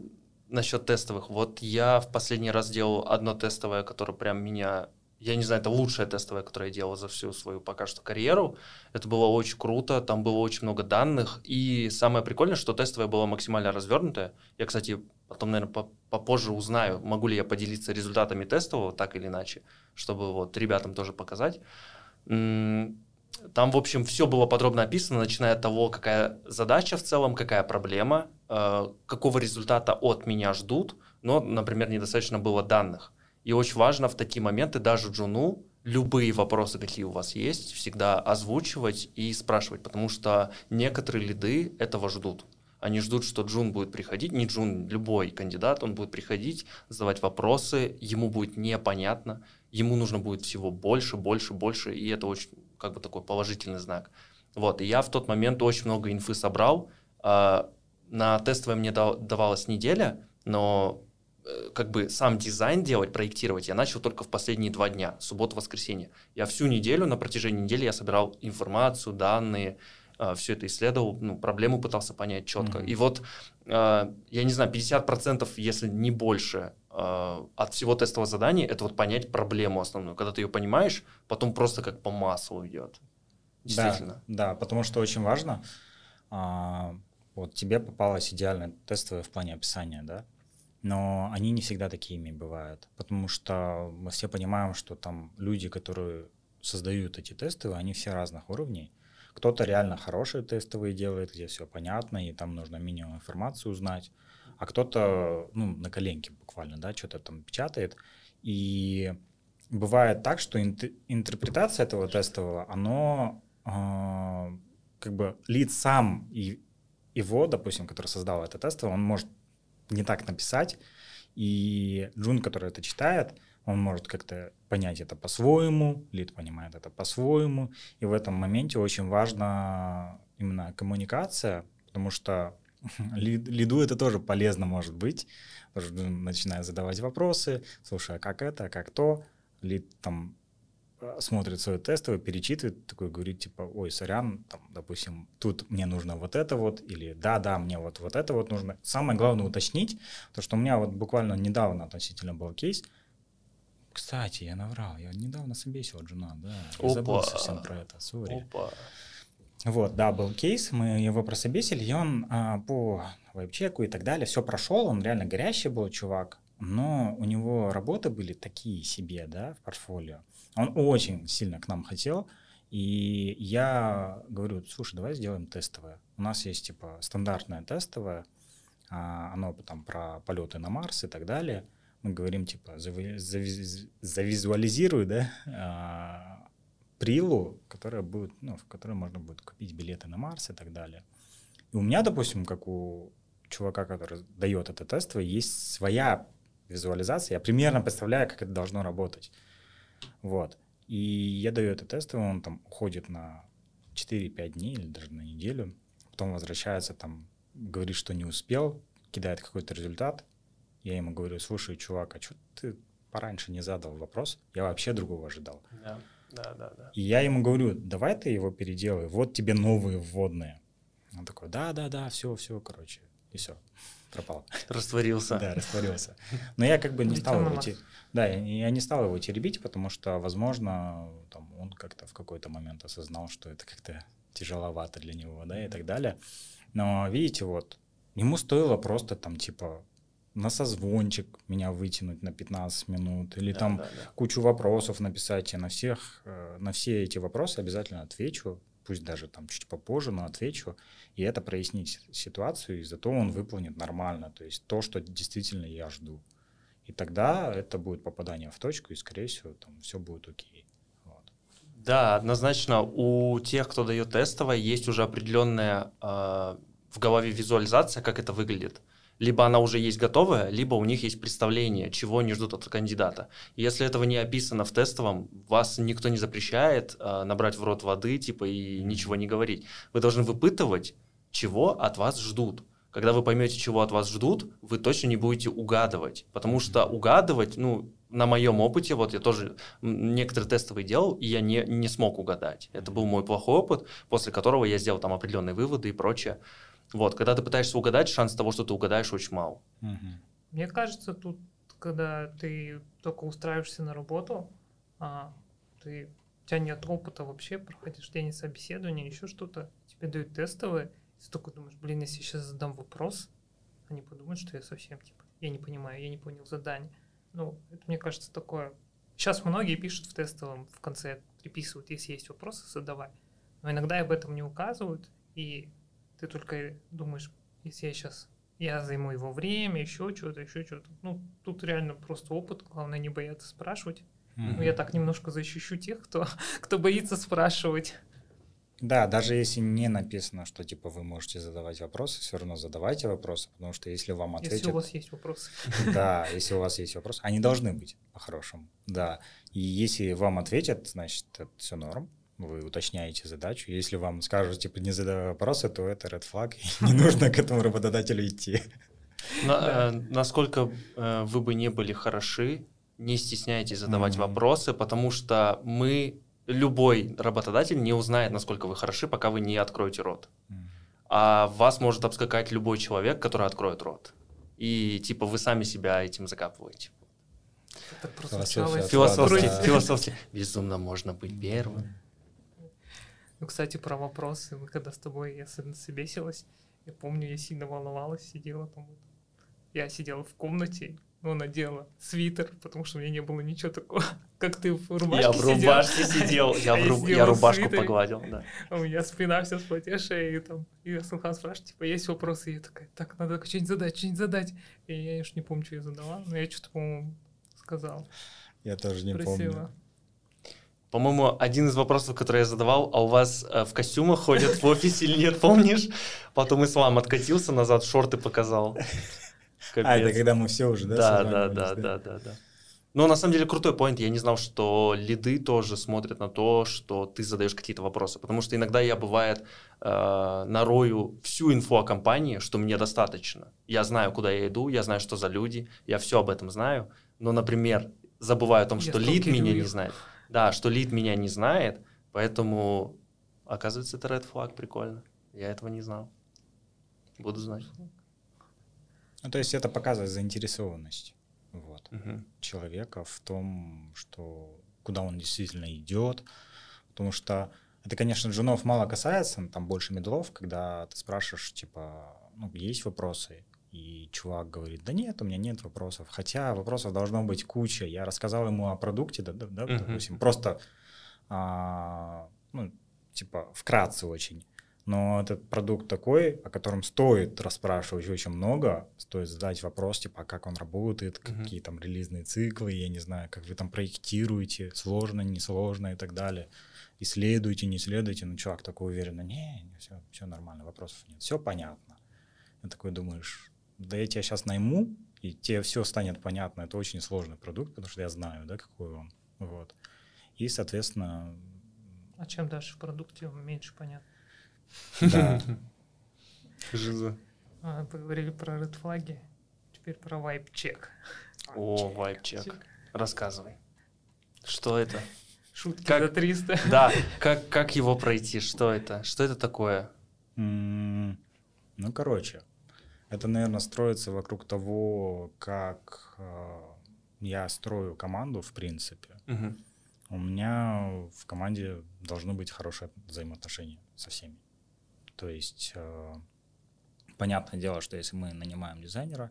насчет тестовых. Вот я в последний раз делал одно тестовое, которое прям меня... Я не знаю, это лучшее тестовое, которое я делал за всю свою пока что карьеру. Это было очень круто, там было очень много данных. И самое прикольное, что тестовое было максимально развернутое. Я, кстати, потом, наверное, по- попозже узнаю, могу ли я поделиться результатами тестового так или иначе, чтобы вот ребятам тоже показать. Там, в общем, все было подробно описано, начиная от того, какая задача в целом, какая проблема, э, какого результата от меня ждут, но, например, недостаточно было данных. И очень важно в такие моменты даже Джуну любые вопросы, какие у вас есть, всегда озвучивать и спрашивать, потому что некоторые лиды этого ждут. Они ждут, что Джун будет приходить, не Джун, любой кандидат, он будет приходить, задавать вопросы, ему будет непонятно, ему нужно будет всего больше, больше, больше, и это очень как бы такой положительный знак. Вот, и я в тот момент очень много инфы собрал. А, На тестовое мне давалась неделя, но как бы сам дизайн делать, проектировать я начал только в последние два дня, суббота, воскресенье. Я всю неделю, на протяжении недели я собирал информацию, данные, все это исследовал, ну, проблему пытался понять четко. Мгм. И вот, э, я не знаю, 50%, если не больше, э, от всего тестового задания, это вот понять проблему основную. Когда ты ее понимаешь, потом просто как по маслу идет. Действительно. Да, да, потому что очень важно, а, вот тебе попалось идеальное тестовое в плане описания, да, но они не всегда такими бывают, потому что мы все понимаем, что там люди, которые создают эти тесты, они все разных уровней. Кто-то реально хорошие тестовые делает, где все понятно, и там нужно минимум информации узнать, а кто-то, ну, на коленке буквально, да, что-то там печатает, и бывает так, что инт- интерпретация этого тестового, оно а, как бы лид сам и его, допустим, который создал это тестовое, он может не так написать, и Джун, который это читает, он может как-то понять это по-своему, лид понимает это по-своему, и в этом моменте очень важна именно коммуникация, потому что <laughs> лид- лиду это тоже полезно может быть, потому что начинает задавать вопросы, слушай, а как это, а как то, lead там смотрит свой тестовый, перечитывает, такой говорит, типа, ой, сорян, там, допустим, тут мне нужно вот это вот, или да-да, мне вот, вот это вот нужно. Самое главное уточнить, то, что у меня вот буквально недавно относительно был кейс, кстати, я наврал, я недавно собесил Джуна, да, я забыл Опа. совсем про это, sorry. Опа. Вот, да, был кейс, мы его прособесили, и он а, по веб-чеку и так далее, все прошел, он реально горящий был чувак, но у него работы были такие себе, да, в портфолио. Он очень сильно к нам хотел, и я говорю, слушай, давай сделаем тестовое. У нас есть, типа, стандартное тестовое, а, оно там про полеты на Марс и так далее. Мы говорим, типа, зави- зави- завизуализируй, да, а, прилу, которая будет, ну, в которой можно будет купить билеты на Марс и так далее. И у меня, допустим, как у чувака, который дает это тестовое, есть своя визуализация. Я примерно представляю, как это должно работать. Вот. И я даю это тестовое, он там уходит на 4-5 дней или даже на неделю. Потом возвращается, там, говорит, что не успел, кидает какой-то результат. Я ему говорю, слушай, чувак, а что ты пораньше не задал вопрос? Я вообще другого ожидал. Да, да, да. да. И я ему говорю, давай ты его переделай, вот тебе новые вводные. Он такой, да-да-да, все, все, короче. И все, пропал. Растворился. Да, растворился. Но я как бы не стал его... Да, я, я не стал его теребить, потому что, возможно, там, он как-то в какой-то момент осознал, что это как-то тяжеловато для него, да, и так далее. Но, видите, вот, ему стоило просто там, типа, на созвончик меня вытянуть на 15 минут, или Да, там да, да. кучу вопросов написать, я на всех, э, на все эти вопросы обязательно отвечу, пусть даже там чуть попозже, но отвечу, и это прояснит си- ситуацию, и зато он выполнит нормально, то есть то, что действительно я жду. И тогда это будет попадание в точку, и, скорее всего, там все будет окей. Вот. Да, однозначно у тех, кто дает тестовое, есть уже определенная э, в голове визуализация, как это выглядит. Либо она уже есть готовая, либо у них есть представление, чего они ждут от кандидата. И если этого не описано в тестовом, вас никто не запрещает э, набрать в рот воды, типа, и ничего не говорить. Вы должны выпытывать, чего от вас ждут. Когда вы поймете, чего от вас ждут, вы точно не будете угадывать. Потому что угадывать, ну, на моем опыте, вот я тоже некоторые тестовые делал, и я не, не смог угадать. Это был мой плохой опыт, после которого я сделал там определенные выводы и прочее. Вот, когда ты пытаешься угадать, шанс того, что ты угадаешь, очень мал. Мне кажется, тут, когда ты только устраиваешься на работу, а, ты, у тебя нет опыта вообще, проходишь день собеседования, еще что-то, тебе дают тестовые, ты такой думаешь, блин, если я сейчас задам вопрос, они подумают, что я совсем, типа, я не понимаю, я не понял задание. Ну, это, мне кажется, такое... Сейчас многие пишут в тестовом, в конце приписывают, если есть вопросы, задавай. Но иногда об этом не указывают, и ты только думаешь, если я сейчас я займу его время, еще что-то, еще что-то. Ну, тут реально просто опыт, главное не бояться спрашивать. Mm-hmm. Ну, я так немножко защищу тех, кто, <laughs> кто боится спрашивать. Да, даже если не написано, что типа вы можете задавать вопросы, все равно задавайте вопросы, потому что если вам ответят... Если у вас есть вопросы. <laughs> Да, если у вас есть вопросы, они должны быть по-хорошему, да. И если вам ответят, значит, это все норм, вы уточняете задачу. Если вам скажут, типа, не задавай вопросы, то это red flag, <laughs> и не нужно к этому работодателю идти. Э, насколько э, вы бы не были хороши, не стесняйтесь задавать вопросы, потому что мы любой работодатель не узнает, насколько вы хороши, пока вы не откроете рот. А вас может обскакать любой человек, который откроет рот. И типа вы сами себя этим закапываете. Это просто философски, философски. Безумно можно быть первым. Ну, кстати, про вопросы. Мы когда с тобой я собесилась, я помню, я сильно волновалась, сидела там. Я сидела в комнате, ну, надела свитер, потому что у меня не было ничего такого, <laughs> как ты в рубашке Я в рубашке сидел, <laughs> я, в руб... я рубашку свитер, погладил, да. А у меня спина вся спотевшая, и там, и Асулхан спрашивает, типа, есть вопросы? И я такая, так, надо что-нибудь задать, что-нибудь задать. И я уж не помню, что я задала, но я что-то, по-моему, сказал. Я тоже не Просила. помню. По-моему, один из вопросов, который я задавал, а у вас э, в костюмах ходят в офисе или нет, помнишь? Потом Ислам откатился назад, шорты показал. Капец. <laughs> А, это когда мы все уже, да? Да, да, да, да, да, да. Но на самом деле крутой поинт. Я не знал, что лиды тоже смотрят на то, что ты задаешь какие-то вопросы. Потому что иногда я, бывает, э, нарою всю инфу о компании, что мне достаточно. Я знаю, куда я иду, я знаю, что за люди, я все об этом знаю. Но, например, забываю о том, что лид меня не знает. Да, что лид меня не знает, поэтому, оказывается, это red flag, прикольно. Я этого не знал. Буду знать. Ну, то есть это показывает заинтересованность вот, угу. человека в том, что куда он действительно идет. Потому что это, конечно, джунов мало касается, там больше медлов, когда ты спрашиваешь, типа, ну, есть вопросы, и чувак говорит, да нет, у меня нет вопросов. Хотя вопросов должно быть куча. Я рассказал ему о продукте, да, да, да uh-huh. допустим, просто, а, ну, типа, вкратце очень. Но этот продукт такой, о котором стоит расспрашивать очень много, стоит задать вопрос, типа, а как он работает, uh-huh. какие там релизные циклы, я не знаю, как вы там проектируете, сложно, несложно и так далее. Исследуйте, не исследуйте, ну, чувак такой уверенно, не, не все, все нормально, вопросов нет, все понятно. И такой думаешь, да я тебя сейчас найму, и тебе все станет понятно, это очень сложный продукт, потому что я знаю, да, какой он, вот. И, соответственно... А чем дальше в продукте меньше понятно? Да. <laughs> Жиза. А, поговорили про red флаги, теперь про вайп чек. О, вайп чек. Рассказывай. Что это? Шутки как, за 300. <laughs> Да, <laughs> как, как его пройти? Что это? Что это такое? ну, короче, это, наверное, строится вокруг того, как э, я строю команду, в принципе. Угу. У меня в команде должно быть хорошее взаимоотношение со всеми. То есть, э, понятное дело, что если мы нанимаем дизайнера,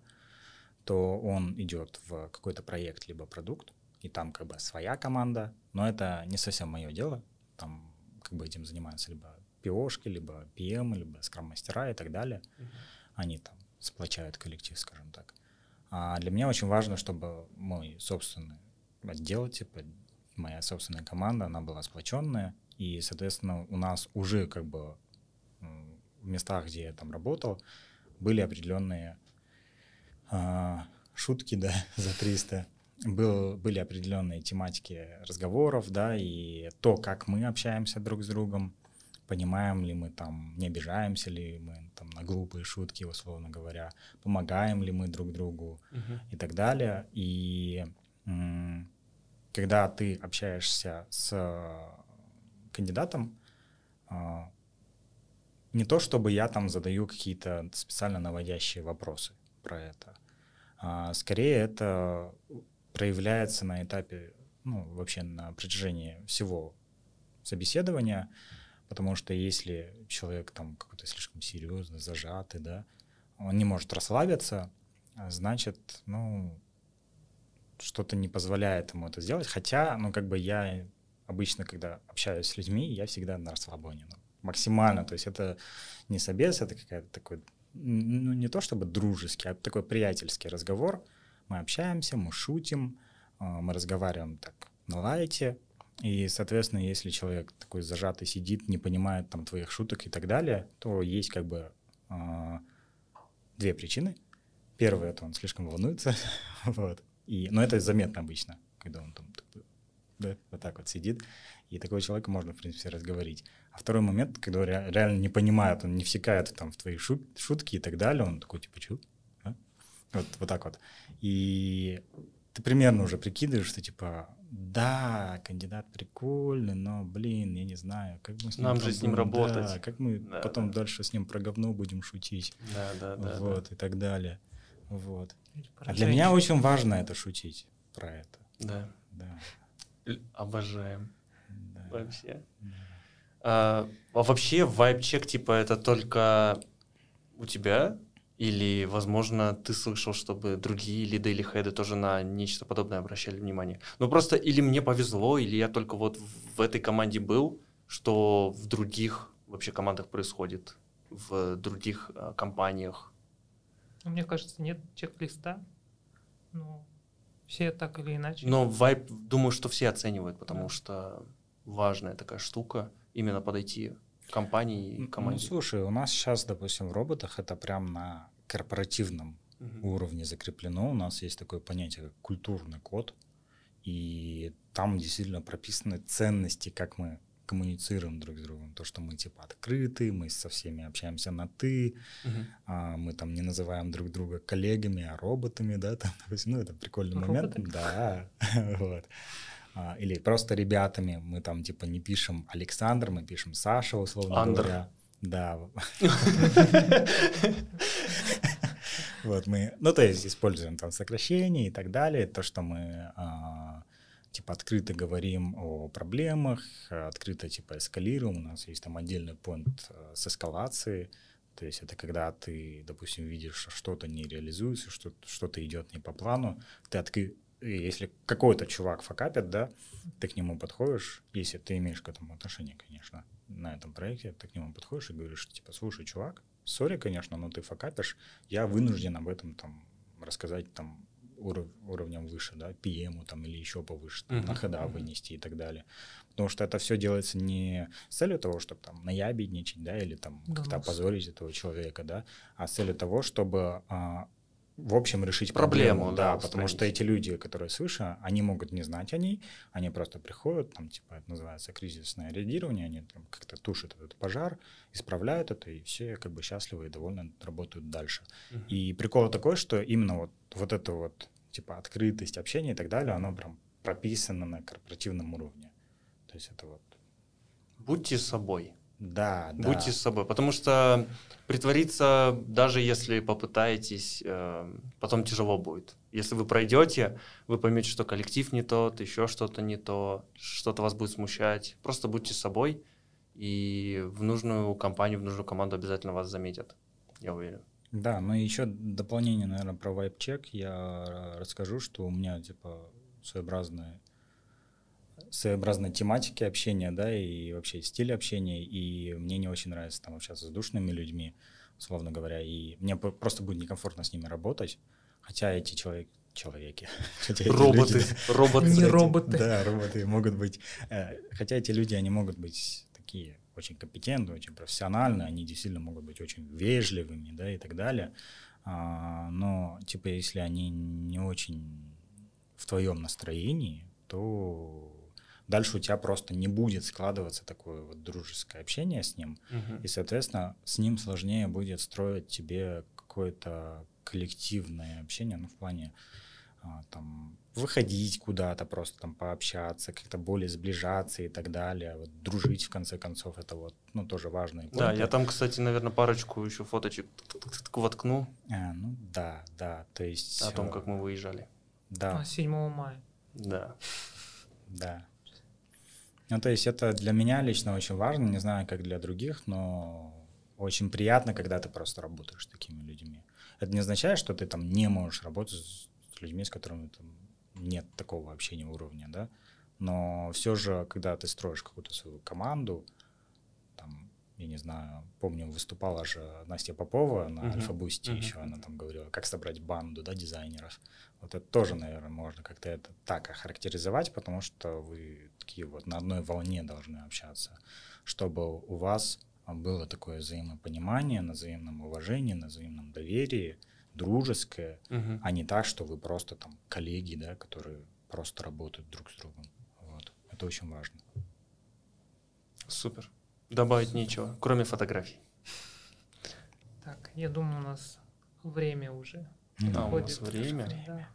то он идет в какой-то проект либо продукт, и там как бы своя команда, но это не совсем мое дело. Там как бы этим занимаются либо PO-шки, либо PM, либо скрам-мастера и так далее. Uh-huh. Они там сплочают коллектив, скажем так. А для меня очень важно, чтобы мой собственный отдел, типа моя собственная команда, она была сплоченная, и, соответственно, у нас уже как бы в местах, где я там работал, были определенные а, шутки, <laughs> да, за 300. Был, были определенные тематики разговоров, да, и то, как мы общаемся друг с другом, понимаем ли мы там, не обижаемся ли мы там на глупые шутки, условно говоря, помогаем ли мы друг другу uh-huh. и так далее. И м- когда ты общаешься с кандидатом, а, не то чтобы я там задаю какие-то специально наводящие вопросы про это, а скорее это проявляется на этапе, ну, вообще на протяжении всего собеседования, потому что если человек там какой-то слишком серьезный, зажатый, да, он не может расслабиться, а значит, ну, что-то не позволяет ему это сделать. Хотя, ну, как бы я обычно, когда общаюсь с людьми, я всегда на расслабоне. Ну, максимально. То есть это не собес, это какая-то такой, ну, не то чтобы дружеский, а такой приятельский разговор. Мы общаемся, мы шутим, а, мы разговариваем так на лайте, и, соответственно, если человек такой зажатый сидит, не понимает там твоих шуток и так далее, то есть как бы э, две причины. Первое, это он слишком волнуется, <laughs> вот. И, но это заметно обычно, когда он там да, вот так вот сидит, и такого человека можно, в принципе, разговорить. А второй момент, когда он реально не понимает, он не всекает там в твои шут, шутки и так далее, он такой, типа, чё? Да? Вот, вот так вот. И ты примерно уже прикидываешь, что типа, да, кандидат прикольный, но, блин, я не знаю, как мы с ним... Нам же с ним работать. Да, как мы да, потом да. дальше с ним про говно будем шутить. Да, да, да. Вот, да. и так далее. Вот. А для меня очень важно это шутить про это. Да. Да. Обожаем. Да. Вообще. Да. А, а вообще вайп-чек, типа, это только у тебя или, возможно, ты слышал, чтобы другие лиды или хеды тоже на нечто подобное обращали внимание. Ну просто или мне повезло, или я только вот в этой команде был, что в других вообще командах происходит, в других э, компаниях. Ну, мне кажется, нет чек-листа. Ну, все так или иначе. Но вайп, думаю, что все оценивают, потому да. что важная такая штука именно подойти компании и команде? Ну, слушай, у нас сейчас, допустим, в роботах это прям на корпоративном угу. уровне закреплено. У нас есть такое понятие, как культурный код. И там действительно прописаны ценности, как мы коммуницируем друг с другом. То, что мы типа открыты, мы со всеми общаемся на ты, угу. а, мы там не называем друг друга коллегами, а роботами, да, <laughs> там, ну, это прикольный Роботы? момент. Да, <laughs> вот. А, или просто ребятами. Мы там типа не пишем Александр, мы пишем Саша, условно Андер. говоря. Да. <laughs> Вот мы, ну то есть используем там сокращения и так далее, то, что мы а, типа открыто говорим о проблемах, открыто типа эскалируем, у нас есть там отдельный пункт э, с эскалацией, то есть это когда ты, допустим, видишь, что что-то не реализуется, что что-то идет не по плану, ты откры если какой-то чувак факапит, да, ты к нему подходишь, если ты имеешь к этому отношение, конечно, на этом проекте, ты к нему подходишь и говоришь, типа, слушай, чувак, сори, конечно, но ты факапишь, я вынужден об этом там рассказать там уров, уровнем выше, да, PM там или еще повыше, там, uh-huh. на хода uh-huh. вынести и так далее. Потому что это все делается не с целью того, чтобы там наябедничать, да, или там да, как-то опозорить этого человека, да, а с целью того, чтобы а, в общем решить проблему, проблему да, да потому что эти люди, которые свыше, они могут не знать о ней, они просто приходят, там типа это называется кризисное реагирование, они там как-то тушат этот пожар, исправляют это и все как бы счастливы и довольны работают дальше. Угу. И прикол такой, что именно вот вот это вот типа открытость общения и так далее, оно прям прописано на корпоративном уровне. То есть это вот. Будьте собой. Да, да. Будьте с собой, потому что притвориться, даже если попытаетесь, э, потом тяжело будет. Если вы пройдете, вы поймете, что коллектив не тот, еще что-то не то, что-то вас будет смущать. Просто будьте собой, и в нужную компанию, в нужную команду обязательно вас заметят, я уверен. Да, но еще дополнение, наверное, про вайп-чек я расскажу, что у меня, типа, своеобразная своеобразной тематики общения, да, и вообще стиль общения, и мне не очень нравится там общаться с душными людьми, условно говоря, и мне просто будет некомфортно с ними работать, хотя эти человек, человеки. <laughs> роботы, люди, роботы. Не роботы. Да, <laughs> роботы могут быть, э, хотя эти люди, они могут быть такие очень компетентные, очень профессиональные, они действительно могут быть очень вежливыми, да, и так далее, А, но, типа, если они не очень в твоем настроении, то дальше у тебя просто не будет складываться такое вот дружеское общение с ним, Мгм. и, соответственно, с ним сложнее будет строить тебе какое-то коллективное общение, ну, в плане а, там выходить куда-то, просто там пообщаться, как-то более сближаться и так далее, вот дружить в конце концов, это вот, ну, тоже важно. Да, я там, кстати, наверное, парочку еще фоточек воткну А, ну да, да, то есть... о том, э, как мы выезжали. Да, А, 7 мая. Да. да. Ну, то есть это для меня лично очень важно, не знаю, как для других, но очень приятно, когда ты просто работаешь с такими людьми. Это не означает, что ты там не можешь работать с людьми, с которыми там нет такого общения уровня, да, но все же, когда ты строишь какую-то свою команду, там, я не знаю, помню, выступала же Настя Попова на Мгм, Альфа-Бусте мгм. еще, она там говорила, как собрать банду, да, дизайнеров. Вот это тоже, наверное, можно как-то это так охарактеризовать, потому что вы такие вот на одной волне должны общаться, чтобы у вас было такое взаимопонимание, на взаимном уважении, на взаимном доверии, дружеское, Мгм. а не так, что вы просто там коллеги, да, которые просто работают друг с другом. Вот. Это очень важно. Супер. Добавить нечего, кроме фотографий. Так, я думаю, у нас время уже А, у нас подходит. время? Да.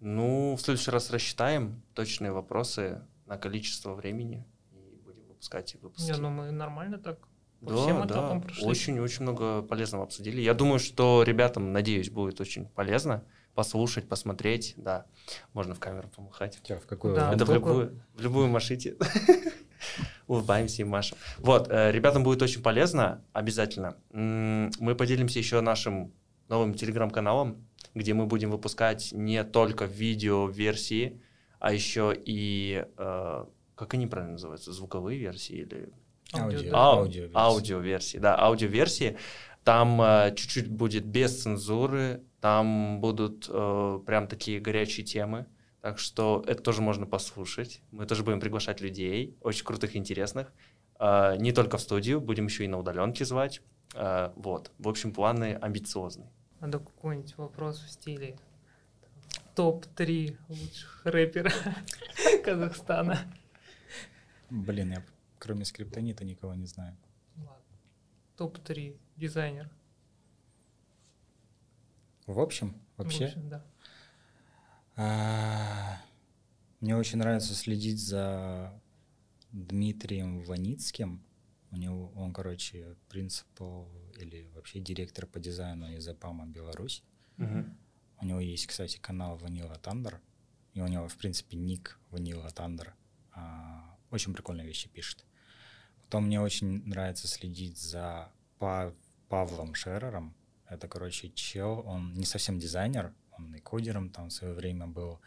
Ну, в следующий раз рассчитаем точные вопросы на количество времени и будем выпускать выпуски. Я думаю, нормально так. По Да, всем да, прошли. очень-очень много полезного обсудили. Я думаю, что ребятам, надеюсь, будет очень полезно послушать, посмотреть. Да, можно в камеру помахать. Чё, в какую Да. Это в любую, в любую машите. <laughs> Улыбаемся и машем. Вот, э, ребятам будет очень полезно, обязательно. Мы поделимся еще нашим новым телеграм-каналом, где мы будем выпускать не только видео-версии, а еще и, э, как они правильно называются, звуковые версии или Аудио. Ау- аудиоверсии. аудиоверсии, да, аудиоверсии. Там э, чуть-чуть будет без цензуры, там будут э, прям такие горячие темы, так что это тоже можно послушать. Мы тоже будем приглашать людей, очень крутых, интересных. Э, не только в студию, будем еще и на удаленке звать. Э, вот, в общем, планы амбициозные. Надо какой-нибудь вопрос в стиле топ-3 лучших рэпера <laughs> Казахстана. Блин, я кроме скриптонита никого не знаю. Ладно. Топ-3 дизайнер. В общем, вообще, В общем, да. а, мне очень нравится следить за Дмитрием Ваницким. У него, он, короче, принципал или вообще директор по дизайну из ЭПАМа Беларусь. У него есть, кстати, канал Vanilla Thunder, и у него, в принципе, ник Vanilla Thunder. А, Очень прикольные вещи пишет. Потом мне очень нравится следить за Па- Павлом Шерером. Это, короче, чел, он не совсем дизайнер, он и кодером там в свое время был.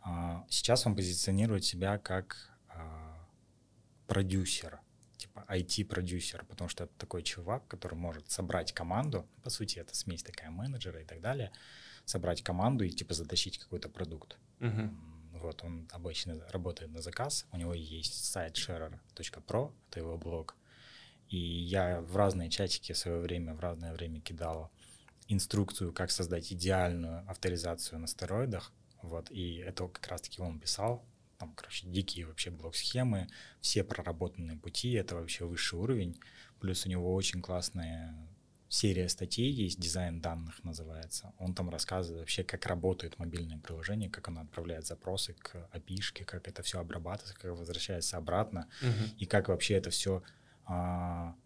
А, Сейчас он позиционирует себя как а, продюсер, типа IT-продюсер, потому что это такой чувак, который может собрать команду, по сути, это смесь такая менеджера и так далее, собрать команду и типа затащить какой-то продукт. М, Вот, он обычно работает на заказ, у него есть сайт sharer.pro, это его блог. И я в разные чатики в свое время, в разное время кидал инструкцию, как создать идеальную авторизацию на стероидах. Вот, и это как раз-таки он писал. Там, короче, дикие вообще блок-схемы, все проработанные пути, это вообще высший уровень. Плюс у него очень классная серия статей есть, дизайн данных называется. Он там рассказывает вообще, как работает мобильное приложение, как оно отправляет запросы к API, как это все обрабатывается, как возвращается обратно, Мгм. и как вообще это все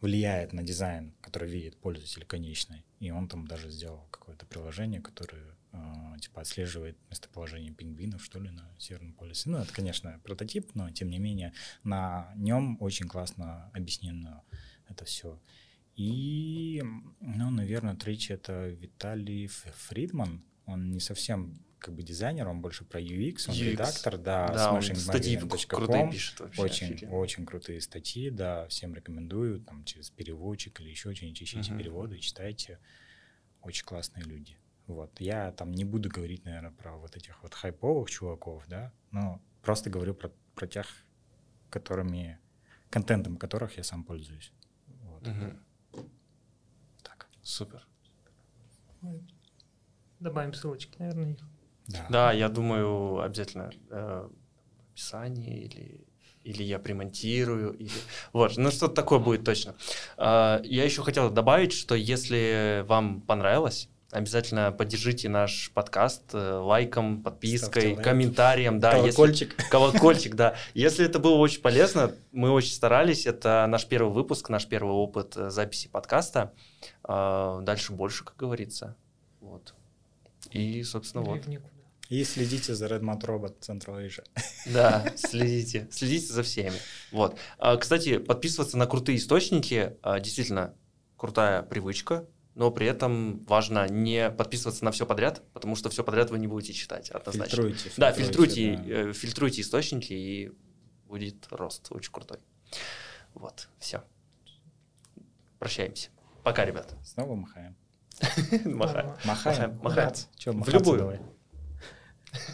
влияет на дизайн, который видит пользователь конечный. И он там даже сделал какое-то приложение, которое а, типа отслеживает местоположение пингвинов, что ли, на Северном полюсе. Ну, это, конечно, прототип, но тем не менее на нем очень классно объяснено это все. И, ну, наверное, третий это Виталий Фридман. Он не совсем как бы дизайнер, он больше про UX, он UX. редактор, да, Да, он smashingmagazine.com. статьи крутые пишет вообще. Очень, офигенно. очень крутые статьи, да, всем рекомендую, там, через переводчик или еще что-нибудь, ищите Мгм. переводы, читайте. Очень классные люди. Вот, я там не буду говорить, наверное, про вот этих вот хайповых чуваков, да, но просто говорю про, про тех, которыми, контентом которых я сам пользуюсь. Вот, Мгм. Супер. Добавим ссылочки, наверное, их. Да. Да, я думаю, обязательно э, в описании или, или я примонтирую. Или... <laughs> Вот, ну что-то такое будет точно. Э, я еще хотел добавить, что если вам понравилось, обязательно поддержите наш подкаст э, лайком, подпиской, лайк. комментарием. Да, если- Колокольчик. <laughs> Колокольчик, да. Если это было очень полезно, мы очень старались. Это наш первый выпуск, наш первый опыт э, записи подкаста. А, Дальше больше, как говорится. Вот. И, собственно, Или вот. никуда. И следите за Redmond Robot Central Asia. <laughs> Да, следите. Следите за всеми. Вот. А, Кстати, подписываться на крутые источники а, действительно крутая привычка. Но при этом важно не подписываться на все подряд, потому что все подряд вы не будете читать однозначно. Фильтруйте. Да, фильтруйте, да. э, фильтруйте источники, и будет рост очень крутой. Вот, все. Прощаемся. Пока, ребята. Снова махаем. <laughs> Махаем. Махаем. Махаем, В любую.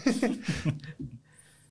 <laughs>